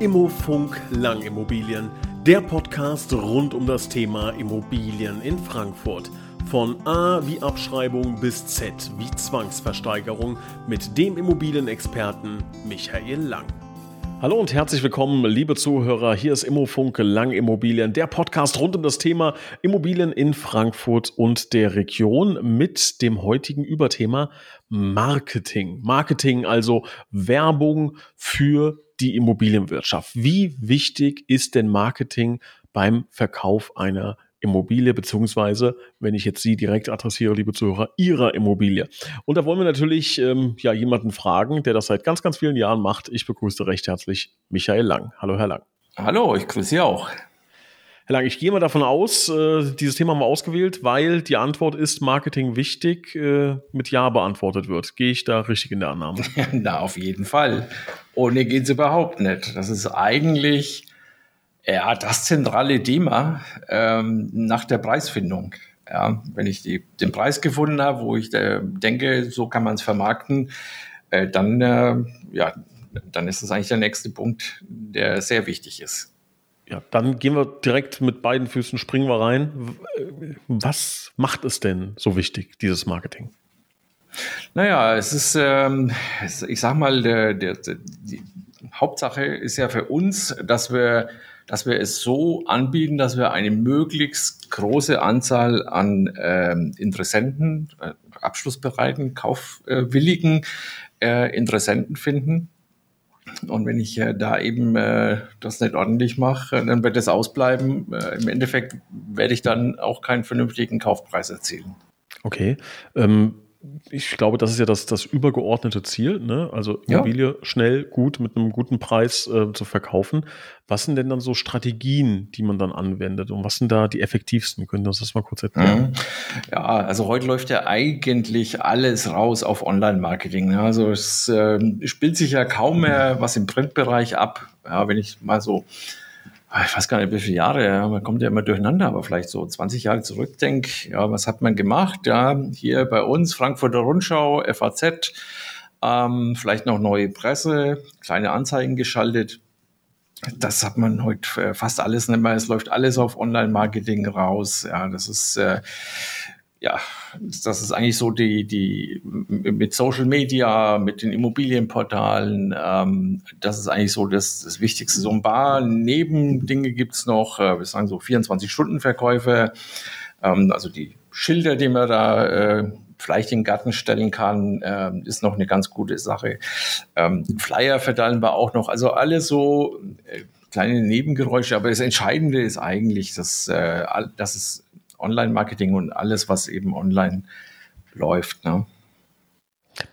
Immofunk Langimmobilien, der Podcast rund um das Thema Immobilien in Frankfurt. Von A wie Abschreibung bis Z wie Zwangsversteigerung mit dem Immobilienexperten Michael Lang. Hallo und herzlich willkommen, liebe Zuhörer. Hier ist Immofunk Lang Immobilien, der Podcast rund um das Thema Immobilien in Frankfurt und der Region mit dem heutigen Überthema Marketing. Marketing, also Werbung für die Immobilienwirtschaft. Wie wichtig ist denn Marketing beim Verkauf einer Immobilie, beziehungsweise, wenn ich jetzt Sie direkt adressiere, liebe Zuhörer, Ihrer Immobilie. Und da wollen wir natürlich ähm, ja jemanden fragen, der das seit ganz, ganz vielen Jahren macht. Ich begrüße recht herzlich Michael Lang. Hallo, Herr Lang. Hallo, ich grüße Sie auch. Herr Lang, ich gehe mal davon aus, äh, dieses Thema haben wir ausgewählt, weil die Antwort ist Marketing wichtig, äh, mit Ja beantwortet wird. Gehe ich da richtig in der Annahme? Na, auf jeden Fall. Ohne geht es überhaupt nicht. Das ist eigentlich ja, das zentrale Thema ähm, nach der Preisfindung. Ja, wenn ich die, den Preis gefunden habe, wo ich äh, denke, so kann man es vermarkten, äh, dann, äh, ja, dann ist das eigentlich der nächste Punkt, der sehr wichtig ist. Ja, dann gehen wir direkt mit beiden Füßen, springen wir rein. Was macht es denn so wichtig, dieses Marketing? Naja, es ist, ähm, ich sag mal, der, der, die Hauptsache ist ja für uns, dass wir dass wir es so anbieten, dass wir eine möglichst große Anzahl an ähm, Interessenten, äh, abschlussbereiten, kaufwilligen äh, Interessenten finden. Und wenn ich äh, da eben äh, das nicht ordentlich mache, dann wird es ausbleiben. Äh, Im Endeffekt werde ich dann auch keinen vernünftigen Kaufpreis erzielen. Okay. Ähm ich glaube, das ist ja das, das übergeordnete Ziel, ne? also Immobilie ja. schnell, gut, mit einem guten Preis äh, zu verkaufen. Was sind denn dann so Strategien, die man dann anwendet und was sind da die effektivsten? Können Sie uns das mal kurz erklären? Mhm. Ja, also heute läuft ja eigentlich alles raus auf Online-Marketing. Ne? Also es äh, spielt sich ja kaum mehr was im Printbereich ab. Ja, wenn ich mal so ich weiß gar nicht, wie viele Jahre, ja, man kommt ja immer durcheinander, aber vielleicht so 20 Jahre zurückdenk, ja, was hat man gemacht? Ja, hier bei uns, Frankfurter Rundschau, FAZ, ähm, vielleicht noch neue Presse, kleine Anzeigen geschaltet. Das hat man heute fast alles nicht mehr. Es läuft alles auf Online-Marketing raus. Ja, das ist, äh, ja, das ist eigentlich so die, die mit Social Media, mit den Immobilienportalen, ähm, das ist eigentlich so das, das Wichtigste. So ein paar Nebendinge gibt's noch, äh, wir sagen so 24-Stunden-Verkäufe, ähm, also die Schilder, die man da äh, vielleicht in den Garten stellen kann, äh, ist noch eine ganz gute Sache. Ähm, Flyer verteilen wir auch noch, also alles so äh, kleine Nebengeräusche, aber das Entscheidende ist eigentlich, dass, äh, dass es Online-Marketing und alles, was eben online läuft. Ne?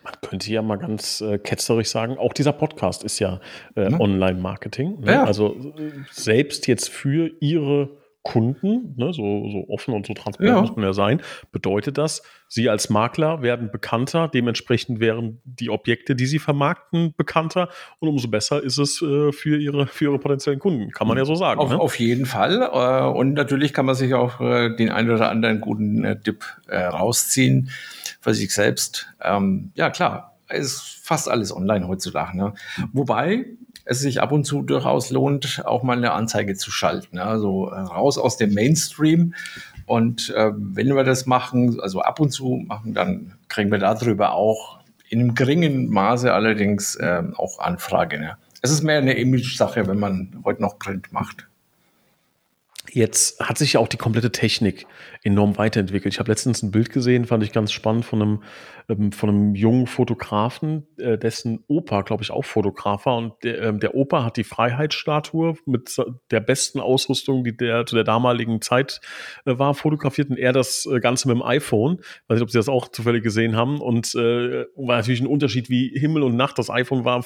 Man könnte ja mal ganz äh, ketzerisch sagen, auch dieser Podcast ist ja, äh, ja. Online-Marketing. Ne? Ja. Also äh, selbst jetzt für Ihre Kunden, ne, so, so offen und so transparent ja. muss man ja sein, bedeutet das, Sie als Makler werden bekannter, dementsprechend wären die Objekte, die Sie vermarkten, bekannter und umso besser ist es äh, für, Ihre, für Ihre potenziellen Kunden, kann man ja so sagen. Auf, ne? auf jeden Fall äh, und natürlich kann man sich auch äh, den einen oder anderen guten äh, Tipp äh, rausziehen für sich selbst. Ähm, ja klar, es ist fast alles online heutzutage. Ne? Wobei es sich ab und zu durchaus lohnt, auch mal eine Anzeige zu schalten. Also äh, raus aus dem Mainstream. Und äh, wenn wir das machen, also ab und zu machen, dann kriegen wir darüber auch in einem geringen Maße allerdings äh, auch Anfragen. Ja. Es ist mehr eine Image-Sache, wenn man heute noch Print macht. Jetzt hat sich ja auch die komplette Technik enorm weiterentwickelt. Ich habe letztens ein Bild gesehen, fand ich ganz spannend, von einem, ähm, von einem jungen Fotografen, äh, dessen Opa, glaube ich, auch Fotograf war. Und der, ähm, der Opa hat die Freiheitsstatue mit der besten Ausrüstung, die der zu der damaligen Zeit äh, war, fotografiert. Und er das äh, Ganze mit dem iPhone. Weiß nicht, ob Sie das auch zufällig gesehen haben. Und äh, war natürlich ein Unterschied wie Himmel und Nacht. Das iPhone war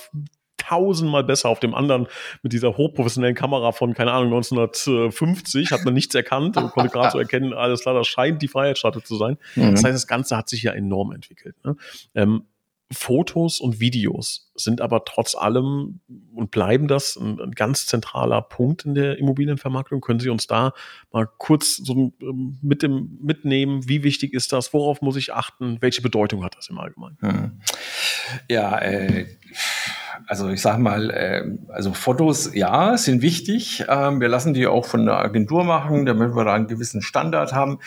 tausendmal besser. Auf dem anderen mit dieser hochprofessionellen Kamera von, keine Ahnung, 1950 hat man nichts erkannt und konnte gerade so erkennen, alles klar, das scheint die Freiheitsstatue zu sein. Mhm. Das heißt, das Ganze hat sich ja enorm entwickelt. Ne? Ähm, Fotos und Videos sind aber trotz allem und bleiben das ein, ein, ganz zentraler Punkt in der Immobilienvermarktung. Können Sie uns da mal kurz so ähm, mit dem, mitnehmen? Wie wichtig ist das? Worauf muss ich achten? Welche Bedeutung hat das im Allgemeinen? Hm. Ja, äh, also ich sage mal, äh, also Fotos, ja, sind wichtig. Ähm, wir lassen die auch von der Agentur machen, damit wir da einen gewissen Standard haben.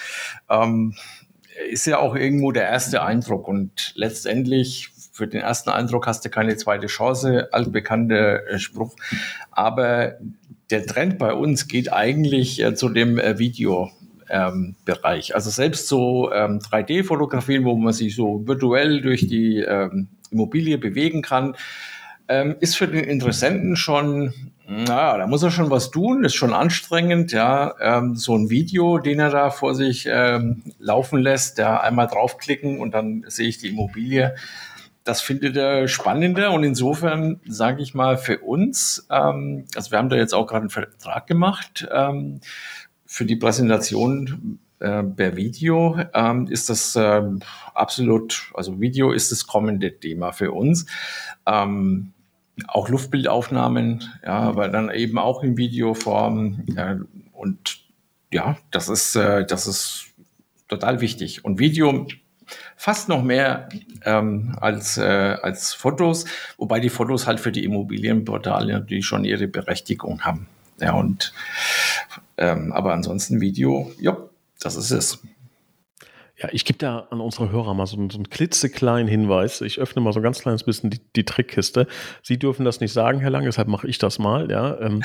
Ähm, ist ja auch irgendwo der erste Eindruck und letztendlich für den ersten Eindruck hast du keine zweite Chance, altbekannter äh, Spruch. Aber der Trend bei uns geht eigentlich äh, zu dem äh, Video. Ähm, Bereich. Also selbst so ähm, 3D-Fotografien, wo man sich so virtuell durch die ähm, Immobilie bewegen kann, ähm, ist für den Interessenten schon, naja, da muss er schon was tun, ist schon anstrengend, ja, ähm, so ein Video, den er da vor sich ähm, laufen lässt, ja, einmal draufklicken und dann sehe ich die Immobilie. Das findet er spannender und insofern sage ich mal für uns, ähm, also wir haben da jetzt auch gerade einen Vertrag gemacht ähm, für die Präsentation äh, per Video ähm, ist das äh, absolut, also Video ist das kommende Thema für uns. Ähm, auch Luftbildaufnahmen, ja, aber dann eben auch in Videoform. Ja, und ja, das ist, äh, das ist total wichtig. Und Video fast noch mehr ähm, als, äh, als Fotos, wobei die Fotos halt für die Immobilienportale natürlich schon ihre Berechtigung haben. Ja, und ähm, aber ansonsten Video, ja, das ist es. Ja, ich gebe da an unsere Hörer mal so, so einen klitzekleinen Hinweis. Ich öffne mal so ein ganz kleines bisschen die, die Trickkiste. Sie dürfen das nicht sagen, Herr Lang, deshalb mache ich das mal. Ja, ähm,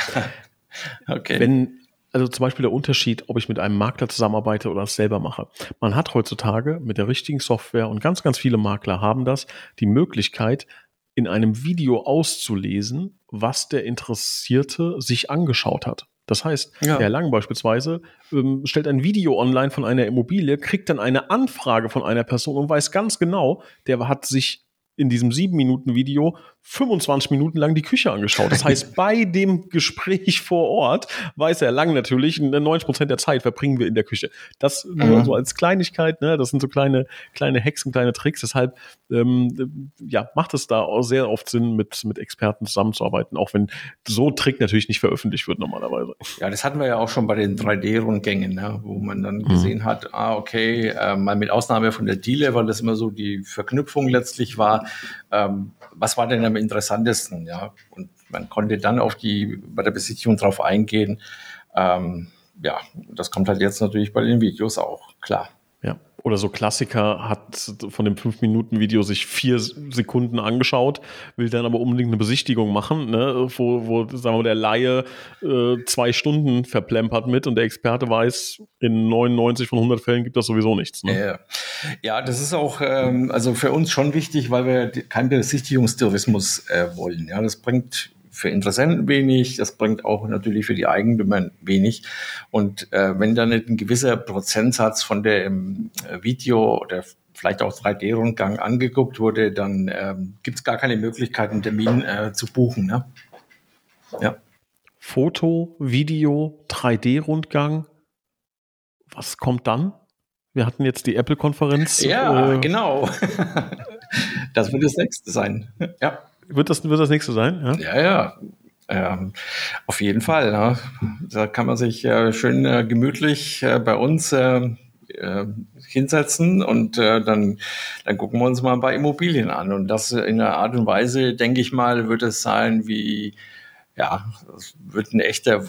okay. Wenn, also zum Beispiel der Unterschied, ob ich mit einem Makler zusammenarbeite oder es selber mache. Man hat heutzutage mit der richtigen Software und ganz, ganz viele Makler haben das, die Möglichkeit, in einem Video auszulesen, was der Interessierte sich angeschaut hat. Das heißt, ja. Herr Lang beispielsweise ähm, stellt ein Video online von einer Immobilie, kriegt dann eine Anfrage von einer Person und weiß ganz genau, der hat sich in diesem sieben Minuten Video 25 Minuten lang die Küche angeschaut. Das heißt, bei dem Gespräch vor Ort weiß er lang natürlich, 90 Prozent der Zeit verbringen wir in der Küche. Das mhm. nur so als Kleinigkeit, ne? das sind so kleine, kleine und kleine Tricks. Deshalb ähm, ja, macht es da auch sehr oft Sinn, mit, mit Experten zusammenzuarbeiten, auch wenn so ein Trick natürlich nicht veröffentlicht wird normalerweise. Ja, das hatten wir ja auch schon bei den 3D-Rundgängen, ne? wo man dann mhm. gesehen hat, ah, okay, äh, mal mit Ausnahme von der Dealer, weil das immer so die Verknüpfung letztlich war, ähm, was war denn am interessantesten? Ja, und man konnte dann auf die, bei der Besichtigung drauf eingehen. Ähm, ja, das kommt halt jetzt natürlich bei den Videos auch, klar. Oder so Klassiker hat von dem 5-Minuten-Video sich vier Sekunden angeschaut, will dann aber unbedingt eine Besichtigung machen, ne, wo, wo sagen wir, der Laie äh, zwei Stunden verplempert mit und der Experte weiß, in 99 von 100 Fällen gibt das sowieso nichts. Ne? Ja. ja, das ist auch ähm, also für uns schon wichtig, weil wir keinen Besichtigungstourismus äh, wollen. Ja, das bringt für Interessenten wenig, das bringt auch natürlich für die Eigentümer wenig. Und äh, wenn dann nicht ein gewisser Prozentsatz von dem äh, Video oder vielleicht auch 3D-Rundgang angeguckt wurde, dann ähm, gibt es gar keine Möglichkeit, einen Termin äh, zu buchen. Ne? Ja. Foto, Video, 3D-Rundgang. Was kommt dann? Wir hatten jetzt die Apple-Konferenz. Ja, äh, genau. das wird das nächste sein. Ja. Wird das, wird das nächste sein? Ja, ja. ja. Ähm, auf jeden Fall. Ne? Da kann man sich äh, schön äh, gemütlich äh, bei uns äh, äh, hinsetzen und äh, dann, dann gucken wir uns mal ein paar Immobilien an. Und das in einer Art und Weise, denke ich mal, wird es sein wie, ja, das wird ein echter,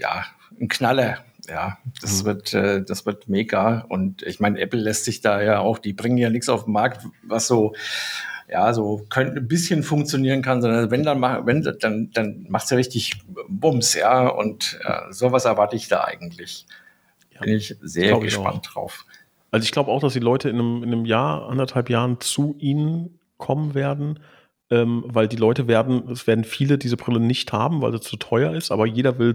ja, ein Knaller. Ja, das mhm. wird, das wird mega. Und ich meine, Apple lässt sich da ja auch, die bringen ja nichts auf den Markt, was so ja, so könnte ein bisschen funktionieren kann, sondern wenn dann mach, wenn dann dann macht's ja richtig Bums, ja, und äh, sowas erwarte ich da eigentlich. Ja, Bin ich sehr gespannt ich drauf. Also ich glaube auch, dass die Leute in einem, in einem Jahr, anderthalb Jahren zu ihnen kommen werden, ähm, weil die Leute werden, es werden viele diese Brille nicht haben, weil sie zu teuer ist, aber jeder will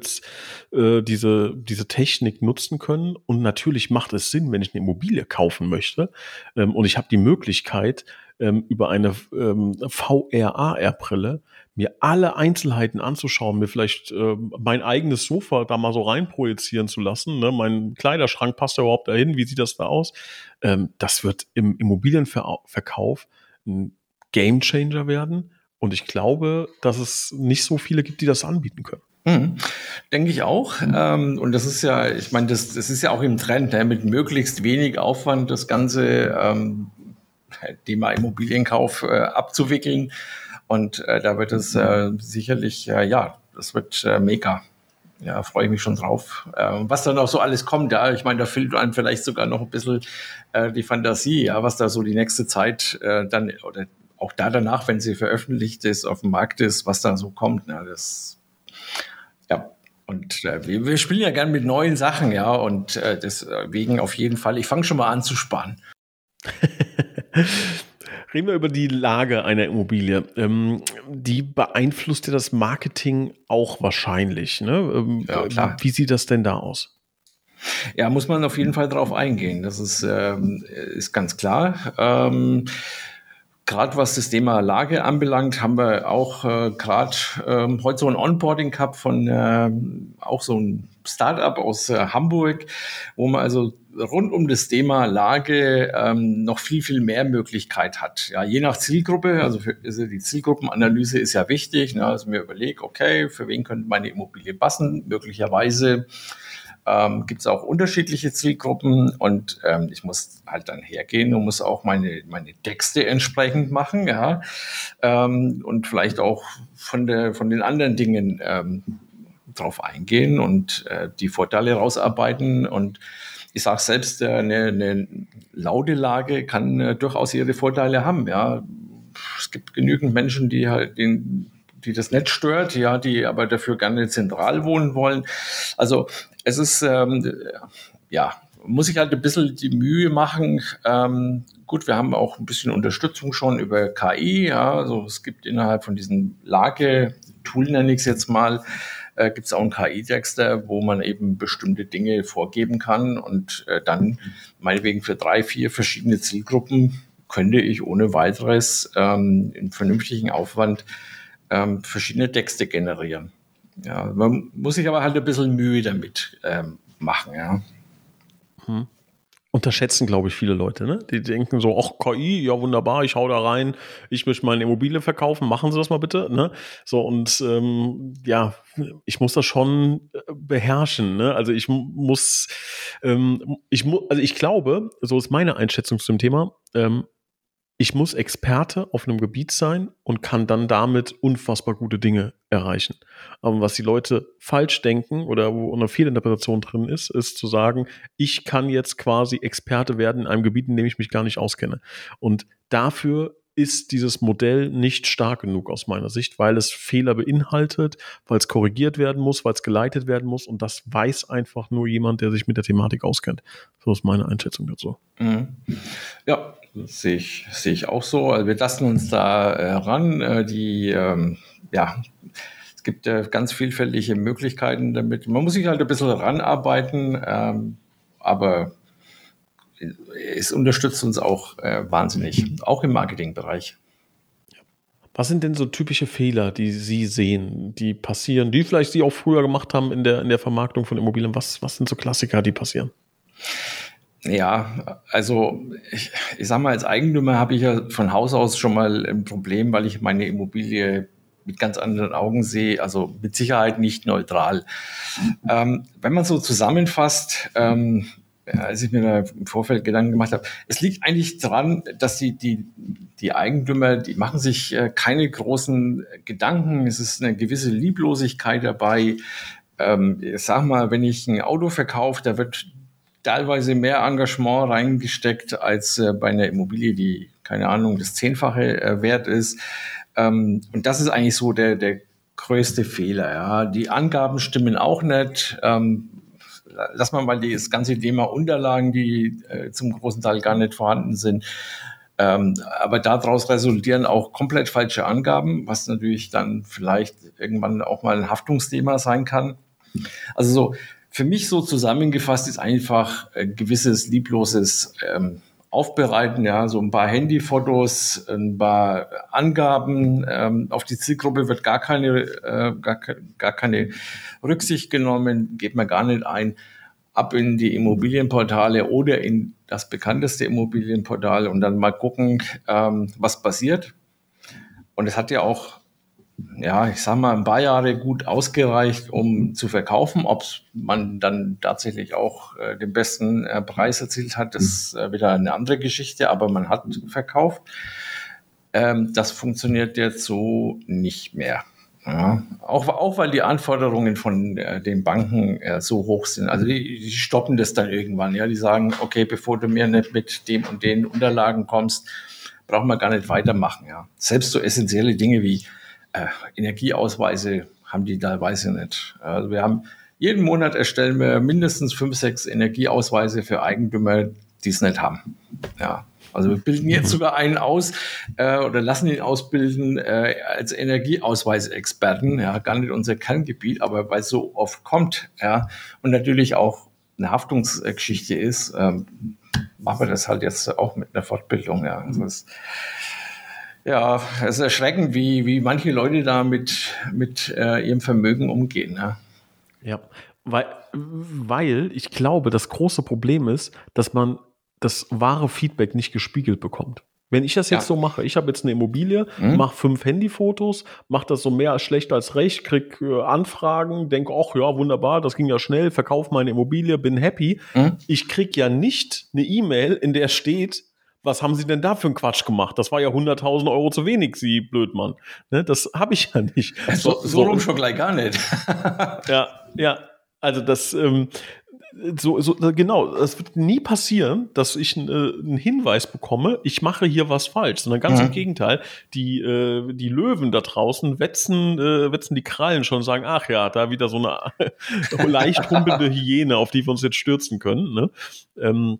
äh, diese, diese Technik nutzen können. Und natürlich macht es Sinn, wenn ich eine Immobilie kaufen möchte ähm, und ich habe die Möglichkeit, ähm, über eine ähm, VRAR-Brille mir alle Einzelheiten anzuschauen, mir vielleicht äh, mein eigenes Sofa da mal so reinprojizieren zu lassen. Ne? Mein Kleiderschrank passt da überhaupt dahin, wie sieht das da aus? Ähm, das wird im Immobilienverkauf ein Gamechanger werden. Und ich glaube, dass es nicht so viele gibt, die das anbieten können. Mhm. Denke ich auch. Ähm, und das ist ja, ich meine, das, das ist ja auch im Trend, ne? mit möglichst wenig Aufwand das Ganze ähm, Thema Immobilienkauf äh, abzuwickeln. Und äh, da wird es äh, sicherlich, äh, ja, das wird äh, mega. Ja, freue ich mich schon drauf. Äh, was dann auch so alles kommt, ja, ich meine, da fehlt einem vielleicht sogar noch ein bisschen äh, die Fantasie, ja, was da so die nächste Zeit äh, dann oder auch da danach, wenn sie veröffentlicht ist, auf dem Markt ist, was da so kommt. Ja, das, ja, und äh, wir, wir, spielen ja gern mit neuen Sachen, ja, und äh, deswegen auf jeden Fall, ich fange schon mal an zu sparen. Reden wir über die Lage einer Immobilie. Ähm, die beeinflusst ja das Marketing auch wahrscheinlich. Ne? Ähm, ja, klar. Wie sieht das denn da aus? Ja, muss man auf jeden Fall drauf eingehen. Das ist, ähm, ist ganz klar. Ähm, Gerade was das Thema Lage anbelangt, haben wir auch äh, gerade ähm, heute so ein Onboarding gehabt von äh, auch so ein Startup aus äh, Hamburg, wo man also rund um das Thema Lage ähm, noch viel, viel mehr Möglichkeit hat. Ja, je nach Zielgruppe, also, für, also die Zielgruppenanalyse ist ja wichtig, ne, also mir überlege, okay, für wen könnte meine Immobilie passen? Möglicherweise ähm, gibt es auch unterschiedliche Zielgruppen und ähm, ich muss halt dann hergehen und muss auch meine, meine Texte entsprechend machen, ja, ähm, und vielleicht auch von, der, von den anderen Dingen ähm, drauf eingehen und äh, die Vorteile rausarbeiten und ich sage selbst, äh, eine, eine laute Lage kann äh, durchaus ihre Vorteile haben. Ja, es gibt genügend Menschen, die halt den, die das Netz stört, ja, die aber dafür gerne zentral wohnen wollen. Also es ist, ähm, ja, muss ich halt ein bisschen die Mühe machen. Ähm, gut, wir haben auch ein bisschen Unterstützung schon über KI. Ja, also es gibt innerhalb von diesem Lage-Tool, nenne ich es jetzt mal, äh, gibt es auch einen KI-Texter, wo man eben bestimmte Dinge vorgeben kann und äh, dann meinetwegen für drei, vier verschiedene Zielgruppen könnte ich ohne weiteres ähm, in vernünftigen Aufwand ähm, verschiedene Texte generieren. Ja, man muss sich aber halt ein bisschen Mühe damit ähm, machen, ja. Hm. Unterschätzen, glaube ich, viele Leute, ne? Die denken so, ach, KI, ja wunderbar, ich hau da rein, ich möchte meine Immobilie verkaufen, machen Sie das mal bitte, ne? So, und ähm, ja, ich muss das schon äh, beherrschen, ne? Also ich muss, ähm, ich muss, also ich glaube, so ist meine Einschätzung zu dem Thema, ähm, ich muss Experte auf einem Gebiet sein und kann dann damit unfassbar gute Dinge erreichen. Aber was die Leute falsch denken oder wo eine Fehlinterpretation drin ist, ist zu sagen, ich kann jetzt quasi Experte werden in einem Gebiet, in dem ich mich gar nicht auskenne. Und dafür ist dieses Modell nicht stark genug aus meiner Sicht, weil es Fehler beinhaltet, weil es korrigiert werden muss, weil es geleitet werden muss und das weiß einfach nur jemand, der sich mit der Thematik auskennt. So ist meine Einschätzung dazu. Mhm. Ja, sehe ich, sehe ich auch so. Also wir lassen uns da äh, ran. Äh, die, ähm, ja, es gibt äh, ganz vielfältige Möglichkeiten damit. Man muss sich halt ein bisschen ranarbeiten, ähm, aber es unterstützt uns auch äh, wahnsinnig, auch im Marketingbereich. Was sind denn so typische Fehler, die Sie sehen, die passieren, die vielleicht Sie auch früher gemacht haben in der, in der Vermarktung von Immobilien? Was, was sind so Klassiker, die passieren? Ja, also ich, ich sag mal, als Eigentümer habe ich ja von Haus aus schon mal ein Problem, weil ich meine Immobilie mit ganz anderen Augen sehe, also mit Sicherheit nicht neutral. Ähm, wenn man so zusammenfasst, ähm, als ich mir da im Vorfeld Gedanken gemacht habe, es liegt eigentlich daran, dass die, die, die Eigentümer, die machen sich äh, keine großen Gedanken. Es ist eine gewisse Lieblosigkeit dabei. Ähm, ich sag mal, wenn ich ein Auto verkaufe, da wird teilweise mehr Engagement reingesteckt als äh, bei einer Immobilie, die, keine Ahnung, das Zehnfache äh, wert ist. Ähm, und das ist eigentlich so der, der größte Fehler. Ja. Die Angaben stimmen auch nicht. Ähm, lass mal mal das ganze Thema Unterlagen, die äh, zum großen Teil gar nicht vorhanden sind. Ähm, aber daraus resultieren auch komplett falsche Angaben, was natürlich dann vielleicht irgendwann auch mal ein Haftungsthema sein kann. Also so für mich so zusammengefasst ist einfach ein gewisses liebloses ähm, Aufbereiten, ja, so ein paar Handyfotos, ein paar Angaben. Ähm, auf die Zielgruppe wird gar keine, äh, gar, gar keine Rücksicht genommen, geht man gar nicht ein. Ab in die Immobilienportale oder in das bekannteste Immobilienportal und dann mal gucken, ähm, was passiert. Und es hat ja auch ja, ich sag mal, ein paar Jahre gut ausgereicht, um zu verkaufen. Ob man dann tatsächlich auch äh, den besten äh, Preis erzielt hat, ist äh, wieder eine andere Geschichte, aber man hat verkauft. Ähm, das funktioniert jetzt so nicht mehr. Ja, auch, auch weil die Anforderungen von äh, den Banken äh, so hoch sind. Also die, die stoppen das dann irgendwann. Ja, die sagen, okay, bevor du mir nicht mit dem und den Unterlagen kommst, brauchen wir gar nicht weitermachen. Ja, selbst so essentielle Dinge wie äh, Energieausweise haben die teilweise nicht. Also wir haben jeden Monat erstellen wir mindestens fünf, sechs Energieausweise für Eigentümer, die es nicht haben. Ja, also wir bilden jetzt mhm. sogar einen aus äh, oder lassen ihn ausbilden äh, als Energieausweisexperten. Ja, gar nicht unser Kerngebiet, aber weil es so oft kommt, ja, und natürlich auch eine Haftungsgeschichte ist, ähm, machen wir das halt jetzt auch mit einer Fortbildung. Ja, also es, ja, es ist erschreckend, wie, wie manche Leute da mit, mit äh, ihrem Vermögen umgehen. Ja. ja, weil, weil ich glaube, das große Problem ist, dass man das wahre Feedback nicht gespiegelt bekommt. Wenn ich das jetzt ja. so mache, ich habe jetzt eine Immobilie, mhm. mache fünf Handyfotos, mache das so mehr als schlecht als recht, krieg äh, Anfragen, denke, ach ja, wunderbar, das ging ja schnell, verkaufe meine Immobilie, bin happy. Mhm. Ich krieg ja nicht eine E-Mail, in der steht, was haben Sie denn da für einen Quatsch gemacht? Das war ja 100.000 Euro zu wenig, Sie Blödmann. Ne, das habe ich ja nicht. So, so, so rum schon gleich gar nicht. ja, ja. Also das, ähm, so, so, genau, es wird nie passieren, dass ich äh, einen Hinweis bekomme, ich mache hier was falsch, sondern ganz mhm. im Gegenteil, die, äh, die Löwen da draußen wetzen, äh, wetzen die Krallen schon und sagen, ach ja, da wieder so eine leicht humpelnde Hyäne, auf die wir uns jetzt stürzen können. Ne? Ähm,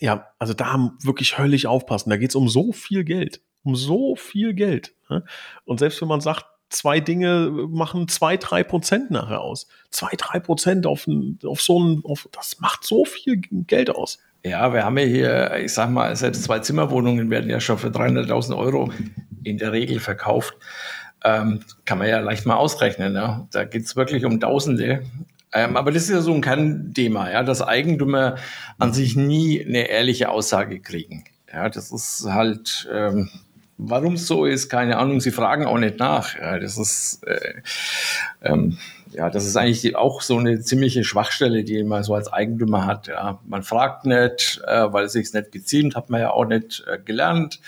ja, also da wirklich höllisch aufpassen. Da geht's um so viel Geld. Um so viel Geld. Ne? Und selbst wenn man sagt, zwei Dinge machen zwei, drei Prozent nachher aus. Zwei, drei Prozent auf, auf so ein, auf, das macht so viel Geld aus. Ja, wir haben ja hier, ich sag mal, selbst zwei Zimmerwohnungen werden ja schon für 300.000 Euro in der Regel verkauft. Ähm, kann man ja leicht mal ausrechnen. Ja? Da geht's wirklich um Tausende. Ähm, aber das ist ja so ein Kernthema, ja, dass Eigentümer an sich nie eine ehrliche Aussage kriegen. Ja, das ist halt, ähm, Warum es so ist, keine Ahnung. Sie fragen auch nicht nach. Ja, das ist äh, ähm, ja, das ist eigentlich auch so eine ziemliche Schwachstelle, die man so als Eigentümer hat. Ja, man fragt nicht, äh, weil es sich nicht geziemt, hat man ja auch nicht äh, gelernt.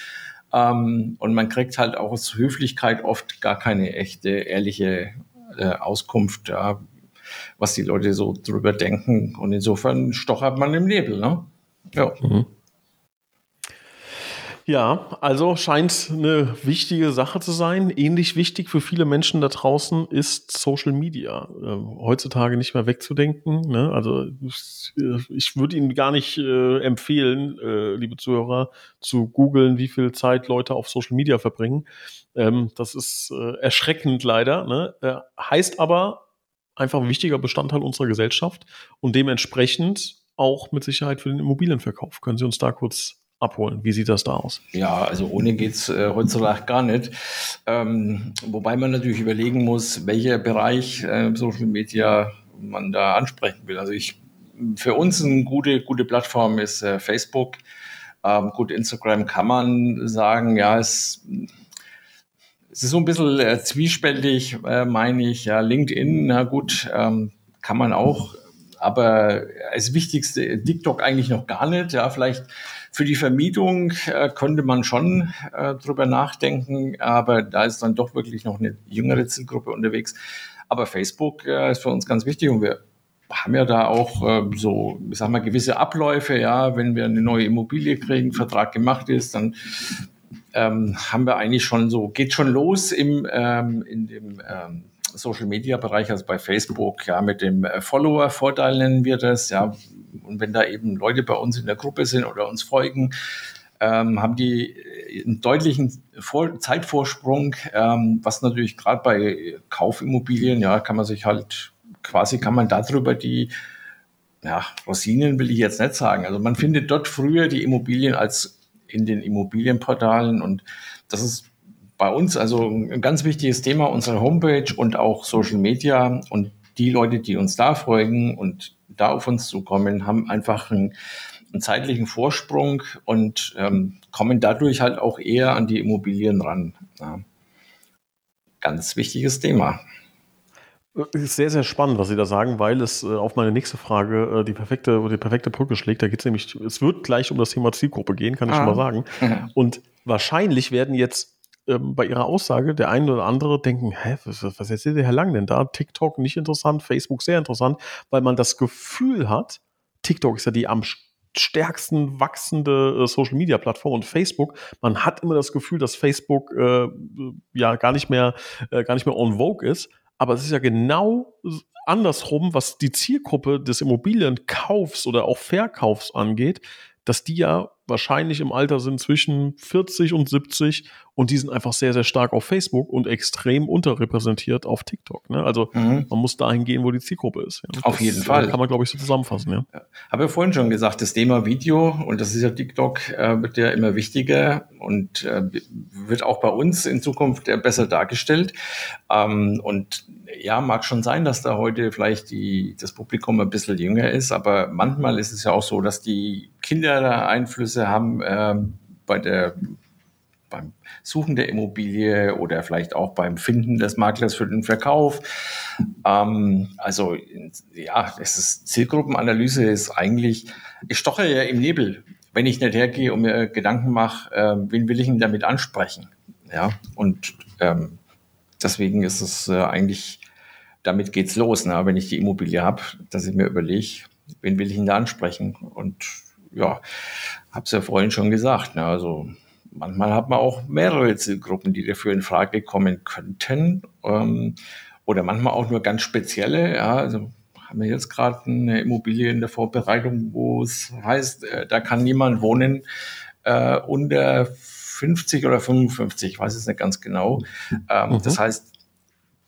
Ähm, und man kriegt halt auch aus Höflichkeit oft gar keine echte, ehrliche äh, Auskunft, ja, was die Leute so drüber denken. Und insofern stochert man im Nebel. Ne? Ja. Mhm. Ja, also scheint eine wichtige Sache zu sein. Ähnlich wichtig für viele Menschen da draußen ist Social Media. Äh, heutzutage nicht mehr wegzudenken. Ne? Also ich würde Ihnen gar nicht äh, empfehlen, äh, liebe Zuhörer, zu googeln, wie viel Zeit Leute auf Social Media verbringen. Ähm, das ist äh, erschreckend leider. Ne? Äh, heißt aber einfach ein wichtiger Bestandteil unserer Gesellschaft und dementsprechend auch mit Sicherheit für den Immobilienverkauf. Können Sie uns da kurz abholen. Wie sieht das da aus? Ja, also ohne geht's äh, heutzutage gar nicht. Ähm, wobei man natürlich überlegen muss, welcher Bereich äh, Social Media man da ansprechen will. Also ich, für uns eine gute, gute Plattform ist äh, Facebook. Ähm, gut, Instagram kann man sagen, ja, es, es ist so ein bisschen äh, zwiespältig, äh, meine ich. Ja, LinkedIn, na gut, ähm, kann man auch. Aber als wichtigste TikTok eigentlich noch gar nicht. Ja, vielleicht für die Vermietung äh, könnte man schon äh, drüber nachdenken, aber da ist dann doch wirklich noch eine jüngere Zielgruppe unterwegs. Aber Facebook äh, ist für uns ganz wichtig und wir haben ja da auch äh, so, ich sag mal, gewisse Abläufe. Ja, wenn wir eine neue Immobilie kriegen, Vertrag gemacht ist, dann ähm, haben wir eigentlich schon so, geht schon los im, ähm, in dem ähm, Social Media Bereich, also bei Facebook, ja, mit dem äh, Follower-Vorteil nennen wir das, ja, und wenn da eben Leute bei uns in der Gruppe sind oder uns folgen, ähm, haben die einen deutlichen Vor Zeitvorsprung, ähm, was natürlich gerade bei Kaufimmobilien, ja, kann man sich halt quasi, kann man darüber die, ja, Rosinen will ich jetzt nicht sagen. Also man findet dort früher die Immobilien als in den Immobilienportalen und das ist bei uns also ein ganz wichtiges Thema, unsere Homepage und auch Social Media und die Leute, die uns da folgen und da auf uns zukommen, haben einfach einen, einen zeitlichen Vorsprung und ähm, kommen dadurch halt auch eher an die Immobilien ran. Ja. Ganz wichtiges Thema. Ist sehr, sehr spannend, was Sie da sagen, weil es äh, auf meine nächste Frage äh, die perfekte, die perfekte Brücke schlägt. Da geht es nämlich, es wird gleich um das Thema Zielgruppe gehen, kann ich ah. schon mal sagen. Und wahrscheinlich werden jetzt ähm, bei Ihrer Aussage der eine oder andere denken, hä, was, was erzählt der Herr Lang denn da? TikTok nicht interessant, Facebook sehr interessant, weil man das Gefühl hat, TikTok ist ja die am stärksten wachsende äh, Social Media Plattform und Facebook. Man hat immer das Gefühl, dass Facebook äh, ja gar nicht mehr äh, gar nicht mehr on vogue ist, aber es ist ja genau andersrum, was die Zielgruppe des Immobilienkaufs oder auch Verkaufs angeht, dass die ja wahrscheinlich im Alter sind zwischen 40 und 70 und die sind einfach sehr, sehr stark auf Facebook und extrem unterrepräsentiert auf TikTok. Ne? Also mhm. man muss dahin gehen, wo die Zielgruppe ist. Ja. Auf das, jeden Fall. Kann man, glaube ich, so zusammenfassen. Ja. ja. Habe ja vorhin schon gesagt, das Thema Video und das ist ja TikTok, äh, wird ja immer wichtiger und äh, wird auch bei uns in Zukunft äh, besser dargestellt. Ähm, und ja, mag schon sein, dass da heute vielleicht die, das Publikum ein bisschen jünger ist, aber manchmal ist es ja auch so, dass die Kinder da Einflüsse haben ähm, bei der beim Suchen der Immobilie oder vielleicht auch beim Finden des Maklers für den Verkauf. Ähm, also ja, es ist Zielgruppenanalyse ist eigentlich, ich stoche ja im Nebel, wenn ich nicht hergehe und mir Gedanken mache, äh, wen will ich denn damit ansprechen? Ja, und ähm, deswegen ist es äh, eigentlich damit geht's los, ne? wenn ich die Immobilie habe, dass ich mir überlege, wen will ich denn da ansprechen? Und ja, habe es ja vorhin schon gesagt. Ne? Also manchmal hat man auch mehrere Zielgruppen, die dafür in Frage kommen könnten. Ähm, oder manchmal auch nur ganz spezielle. Ja, also haben wir jetzt gerade eine Immobilie in der Vorbereitung, wo es heißt, äh, da kann niemand wohnen äh, unter 50 oder 55, ich weiß es nicht ganz genau. Ähm, mhm. Das heißt,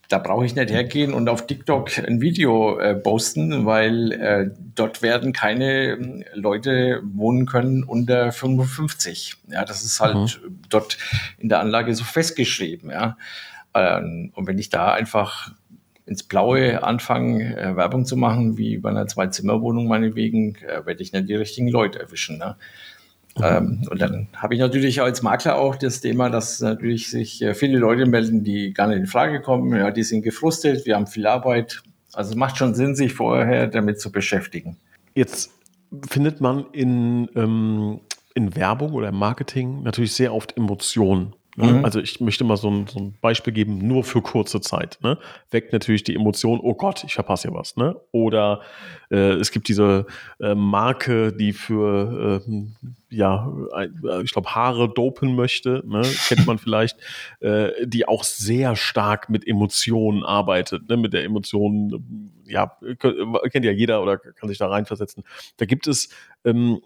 da brauche ich nicht hergehen und auf TikTok ein Video äh, posten, weil äh, dort werden keine ähm, Leute wohnen können unter 55. Ja, das ist halt mhm. dort in der Anlage so festgeschrieben. Ja, ähm, und wenn ich da einfach ins Blaue anfange, äh, Werbung zu machen, wie bei einer Zwei-Zimmer-Wohnung meinetwegen, äh, werde ich nicht die richtigen Leute erwischen. Ne? Ähm, und dann habe ich natürlich als Makler auch das Thema, dass natürlich sich äh, viele Leute melden, die gar nicht in Frage kommen. Ja, die sind gefrustet, wir haben viel Arbeit. Also es macht schon Sinn, sich vorher damit zu beschäftigen. Jetzt findet man in, ähm, in Werbung oder im Marketing natürlich sehr oft Emotionen. Ne? Mhm. Also ich möchte mal so ein, so ein, Beispiel geben, nur für kurze Zeit. Ne? Weckt natürlich die Emotion, oh Gott, ich verpasse hier was. Ne? Oder äh, es gibt diese äh, Marke, die für, äh, ja, ich glaube, Haare dopen möchte, ne? kennt man vielleicht, äh, die auch sehr stark mit Emotionen arbeitet, ne? mit der Emotion, ja, kennt ja jeder oder kann sich da reinversetzen. Da gibt es, ähm,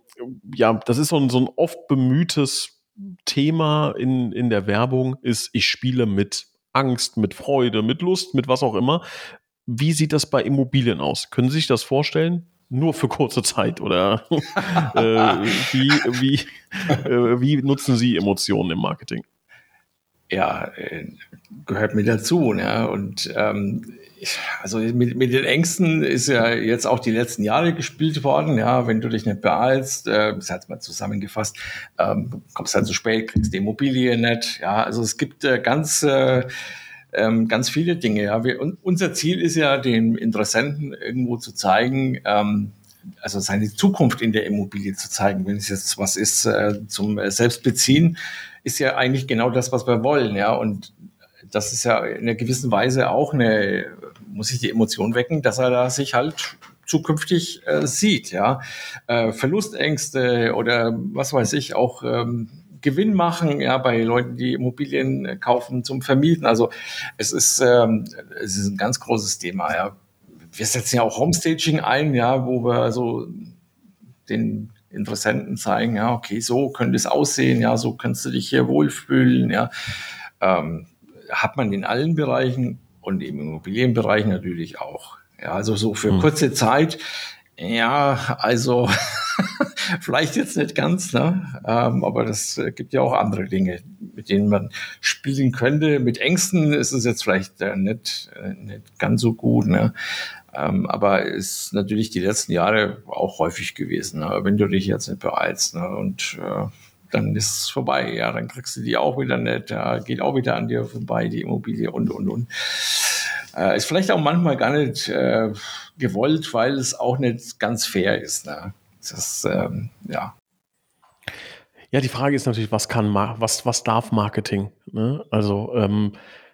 ja, das ist so ein, so ein oft bemühtes Thema in, in der Werbung ist, ich spiele mit Angst, mit Freude, mit Lust, mit was auch immer. Wie sieht das bei Immobilien aus? Können Sie sich das vorstellen? Nur für kurze Zeit oder äh, wie, wie, äh, wie nutzen Sie Emotionen im Marketing? Ja, äh, gehört mir dazu. Ne? Und ähm, also mit, mit den Ängsten ist ja jetzt auch die letzten Jahre gespielt worden. Ja, wenn du dich nicht beeilst, äh, das hat mal zusammengefasst, ähm, kommst halt zu spät, kriegst die Immobilie nicht. Ja, also es gibt äh, ganz äh, ähm, ganz viele Dinge. Ja, wir, und unser Ziel ist ja, den Interessenten irgendwo zu zeigen, ähm, also seine Zukunft in der Immobilie zu zeigen. Wenn es jetzt was ist äh, zum Selbstbeziehen, ist ja eigentlich genau das, was wir wollen. Ja, und das ist ja in einer gewissen Weise auch eine, muss ich die Emotion wecken, dass er da sich halt zukünftig äh, sieht, ja. Äh, Verlustängste oder was weiß ich, auch ähm, Gewinn machen, ja, bei Leuten, die Immobilien kaufen zum Vermieten. Also es ist, ähm, es ist ein ganz großes Thema, ja. Wir setzen ja auch Homestaging ein, ja, wo wir so den Interessenten zeigen, ja, okay, so könnte es aussehen, ja, so kannst du dich hier wohlfühlen, ja. Ähm, hat man in allen Bereichen und im Immobilienbereich natürlich auch. Ja, also so für hm. kurze Zeit, ja, also vielleicht jetzt nicht ganz, ne? Ähm, aber das äh, gibt ja auch andere Dinge, mit denen man spielen könnte. Mit Ängsten ist es jetzt vielleicht äh, nicht, äh, nicht ganz so gut, ne? Ähm, aber ist natürlich die letzten Jahre auch häufig gewesen, ne? wenn du dich jetzt nicht beeilst. Ne? Und äh, dann ist es vorbei. Ja, dann kriegst du die auch wieder nicht, ja, geht auch wieder an dir vorbei, die Immobilie und, und, und. Äh, ist vielleicht auch manchmal gar nicht äh, gewollt, weil es auch nicht ganz fair ist. Ne? Das, ähm, ja. Ja, die Frage ist natürlich, was kann, was, was darf Marketing? Ne? Also, ähm,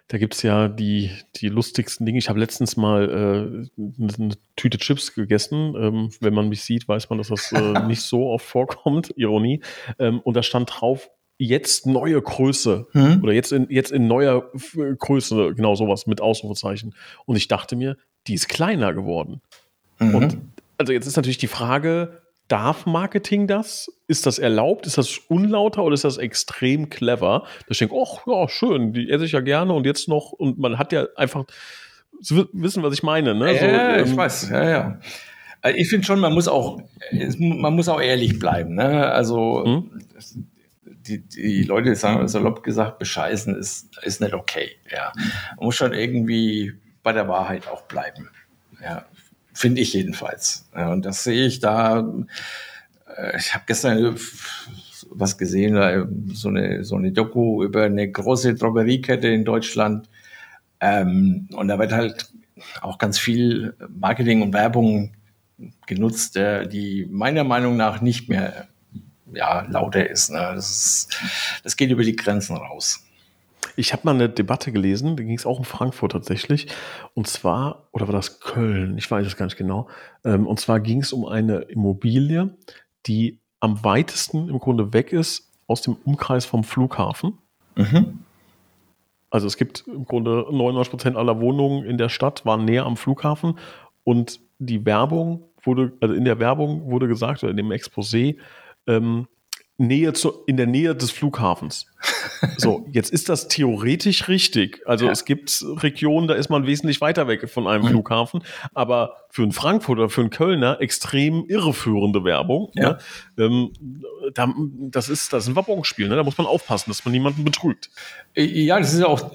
da gibt's ja die, die lustigsten Dinge. Ich habe letztens mal äh, eine Tüte Chips gegessen. Ähm, wenn man mich sieht, weiß man, dass das äh, nicht so oft vorkommt. Ironie. Ähm, und da stand drauf, jetzt neue Größe. Mhm. Oder jetzt in, jetzt in neuer Größe, genau sowas mit Ausrufezeichen. Und ich dachte mir, die ist kleiner geworden. Mhm. Und also jetzt ist natürlich die Frage, darf Marketing das? Ist das erlaubt? Ist das unlauter oder ist das extrem clever? Da ich denke, ach ja, schön, die esse ich ja gerne und jetzt noch, und man hat ja einfach, Sie wissen, was ich meine, ne? Ja, so, ähm, ich weiß, ja, ja. Also ich finde schon, man muss auch, man muss auch ehrlich bleiben, ne? Also, hm? die, die Leute sagen salopp gesagt, bescheißen ist, ist nicht okay, ja. Man muss schon irgendwie bei der Wahrheit auch bleiben, ja. Finde ich jedenfalls. Und das sehe ich da. Äh, ich habe gestern was gesehen, so eine, so eine Doku über eine große Drogeriekette in Deutschland. Ähm, und da wird halt auch ganz viel Marketing und Werbung genutzt, äh, die meiner Meinung nach nicht mehr ja, lauter ist, ne? das ist. Das geht über die Grenzen raus. Ich habe mal eine Debatte gelesen, da ging es auch um Frankfurt tatsächlich. Und zwar, oder war das Köln? Ich weiß es gar nicht genau. Ähm, und zwar ging es um eine Immobilie, die am weitesten im Grunde weg ist aus dem Umkreis vom Flughafen. Mhm. Also es gibt im Grunde 99 Prozent aller Wohnungen in der Stadt waren näher am Flughafen und die Werbung wurde, also in der Werbung wurde gesagt, oder in dem Exposé, ähm, Nähe zu, in der Nähe des Flughafens. So, jetzt ist das theoretisch richtig. Also ja. es gibt Regionen, da ist man wesentlich weiter weg von einem mhm. Flughafen, aber für einen Frankfurter, für einen Kölner extrem irreführende Werbung. Ja. Ne? Ähm, da, das ist das ist ein Wabonspiel, ne? da muss man aufpassen, dass man niemanden betrügt. Ja, das ist auch,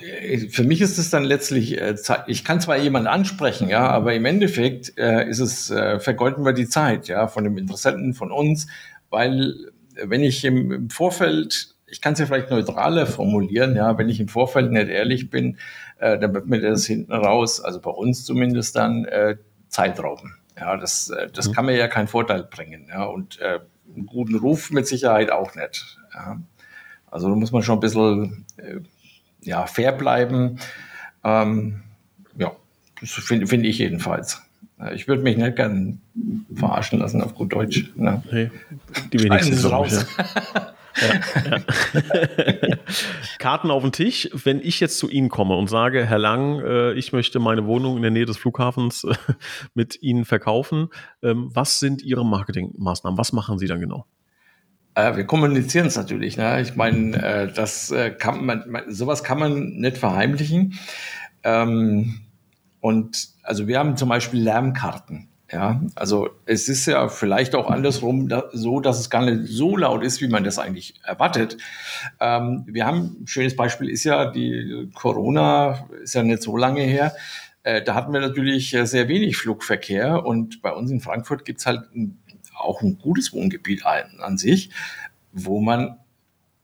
für mich ist es dann letztlich, äh, ich kann zwar jemanden ansprechen, ja, aber im Endeffekt äh, ist es, äh, vergeuden wir die Zeit, ja, von dem Interessenten, von uns, weil wenn ich im, im Vorfeld, ich kann es ja vielleicht neutraler formulieren, ja, wenn ich im Vorfeld nicht ehrlich bin, äh, dann wird mir das hinten raus, also bei uns zumindest dann, äh, Zeit rauben. Ja, das, äh, das mhm. kann mir ja keinen Vorteil bringen. Ja, und äh, einen guten Ruf mit Sicherheit auch nicht. Ja. Also da muss man schon ein bisschen äh, ja, fair bleiben. Ähm, ja, das finde find ich jedenfalls. Ich würde mich nicht gern verarschen lassen auf gut Deutsch. Ne? Nee, die wenigsten sind raus. Ja. Ja, Karten auf den Tisch. Wenn ich jetzt zu Ihnen komme und sage, Herr Lang, äh, ich möchte meine Wohnung in der Nähe des Flughafens äh, mit Ihnen verkaufen, ähm, was sind Ihre Marketingmaßnahmen? Was machen Sie dann genau? Äh, wir kommunizieren es natürlich. Ne? Ich meine, das kann man, sowas kann man nicht verheimlichen. Ähm, und also wir haben zum Beispiel Lärmkarten. Ja, also es ist ja vielleicht auch andersrum da, so, dass es gar nicht so laut ist, wie man das eigentlich erwartet. Ähm, wir haben, ein schönes Beispiel ist ja, die Corona ist ja nicht so lange her. Äh, da hatten wir natürlich äh, sehr wenig Flugverkehr und bei uns in Frankfurt gibt's halt ein, auch ein gutes Wohngebiet an, an sich, wo man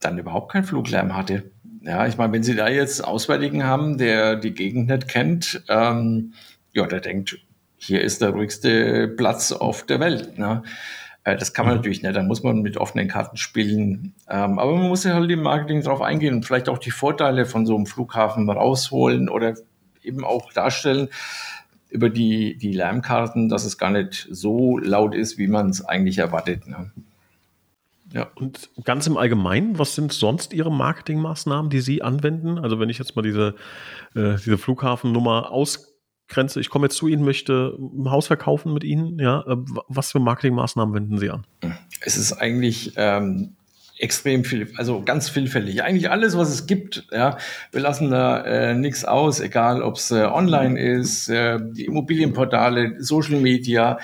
dann überhaupt keinen Fluglärm hatte. Ja, ich meine, wenn Sie da jetzt Auswärtigen haben, der die Gegend nicht kennt, ähm, ja, der denkt, hier ist der ruhigste Platz auf der Welt. Ne? Äh, das kann man mhm. natürlich nicht, da muss man mit offenen Karten spielen. Ähm, aber man muss ja halt im Marketing drauf eingehen und vielleicht auch die Vorteile von so einem Flughafen rausholen oder eben auch darstellen über die, die Lärmkarten, dass es gar nicht so laut ist, wie man es eigentlich erwartet. Ne? Ja. Und ganz im Allgemeinen, was sind sonst Ihre Marketingmaßnahmen, die Sie anwenden? Also wenn ich jetzt mal diese, äh, diese Flughafennummer aus Grenze, ich komme jetzt zu Ihnen, möchte ein Haus verkaufen mit Ihnen, ja, äh, was für Marketingmaßnahmen wenden Sie an? Es ist eigentlich ähm, extrem viel, also ganz vielfältig. Eigentlich alles, was es gibt, ja. Wir lassen da äh, nichts aus, egal ob es äh, online ist, äh, die Immobilienportale, Social Media,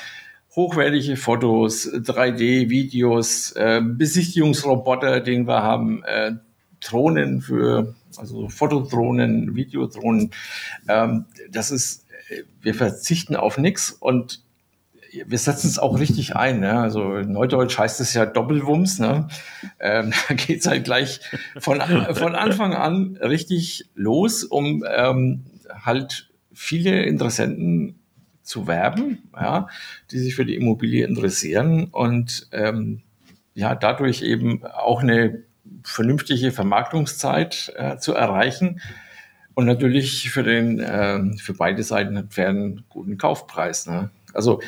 hochwertige Fotos, 3D-Videos, äh, Besichtigungsroboter, den wir haben, äh, Drohnen für, also Fotodrohnen, Videodrohnen. Ähm, das ist wir verzichten auf nichts und wir setzen es auch richtig ein. Ne? Also in Neudeutsch heißt es ja Doppelwumms. Ne? Ähm, da geht es halt gleich von, von Anfang an richtig los, um ähm, halt viele Interessenten zu werben, ja, die sich für die Immobilie interessieren und ähm, ja, dadurch eben auch eine vernünftige Vermarktungszeit äh, zu erreichen und natürlich für den äh, für beide Seiten einen fairen guten Kaufpreis. Ne? Also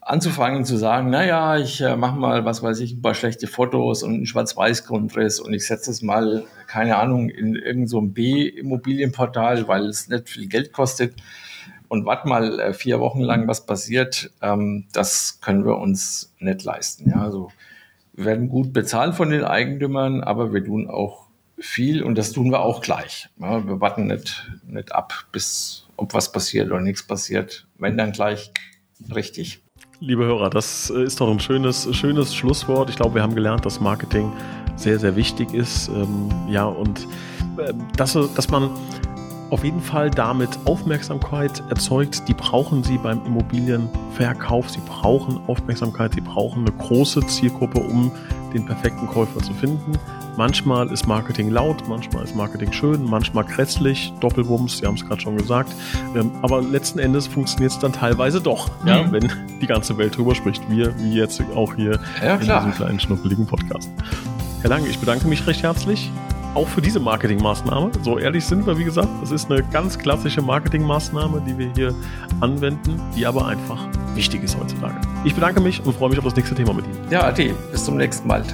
anzufangen zu sagen, naja, ich äh, mache mal, was weiß ich, ein paar schlechte Fotos und einen Schwarz-Weiß-Grundriss und ich setze es mal, keine Ahnung, in irgendein so B-Immobilienportal, weil es nicht viel Geld kostet und warte mal äh, vier Wochen lang, was passiert, ähm, das können wir uns nicht leisten. Ja, also wir werden gut bezahlt von den Eigentümern, aber wir tun auch viel und das tun wir auch gleich. Ja, wir warten nicht, nicht ab, bis ob was passiert oder nichts passiert. Wenn dann gleich richtig. Liebe Hörer, das äh, ist doch ein schönes, schönes Schlusswort. Ich glaube, wir haben gelernt, dass Marketing sehr, sehr wichtig ist. Ähm, ja, und äh, dass, dass man auf jeden Fall damit Aufmerksamkeit erzeugt. Die brauchen sie beim Immobilienverkauf. Sie brauchen Aufmerksamkeit. Sie brauchen eine große Zielgruppe, um den perfekten Käufer zu finden. Manchmal ist Marketing laut, manchmal ist Marketing schön, manchmal grässlich, Doppelwumms, Sie haben es gerade schon gesagt. Ähm, aber letzten Endes funktioniert es dann teilweise doch, mhm. ja, wenn die ganze Welt drüber spricht. Wir, wie jetzt auch hier ja, in diesem kleinen schnuppeligen Podcast. Herr Lange, ich bedanke mich recht herzlich auch für diese Marketingmaßnahme. So ehrlich sind wir, wie gesagt, das ist eine ganz klassische Marketingmaßnahme, die wir hier anwenden, die aber einfach wichtig ist heutzutage. Ich bedanke mich und freue mich auf das nächste Thema mit Ihnen. Ja, Ade, bis zum nächsten Mal.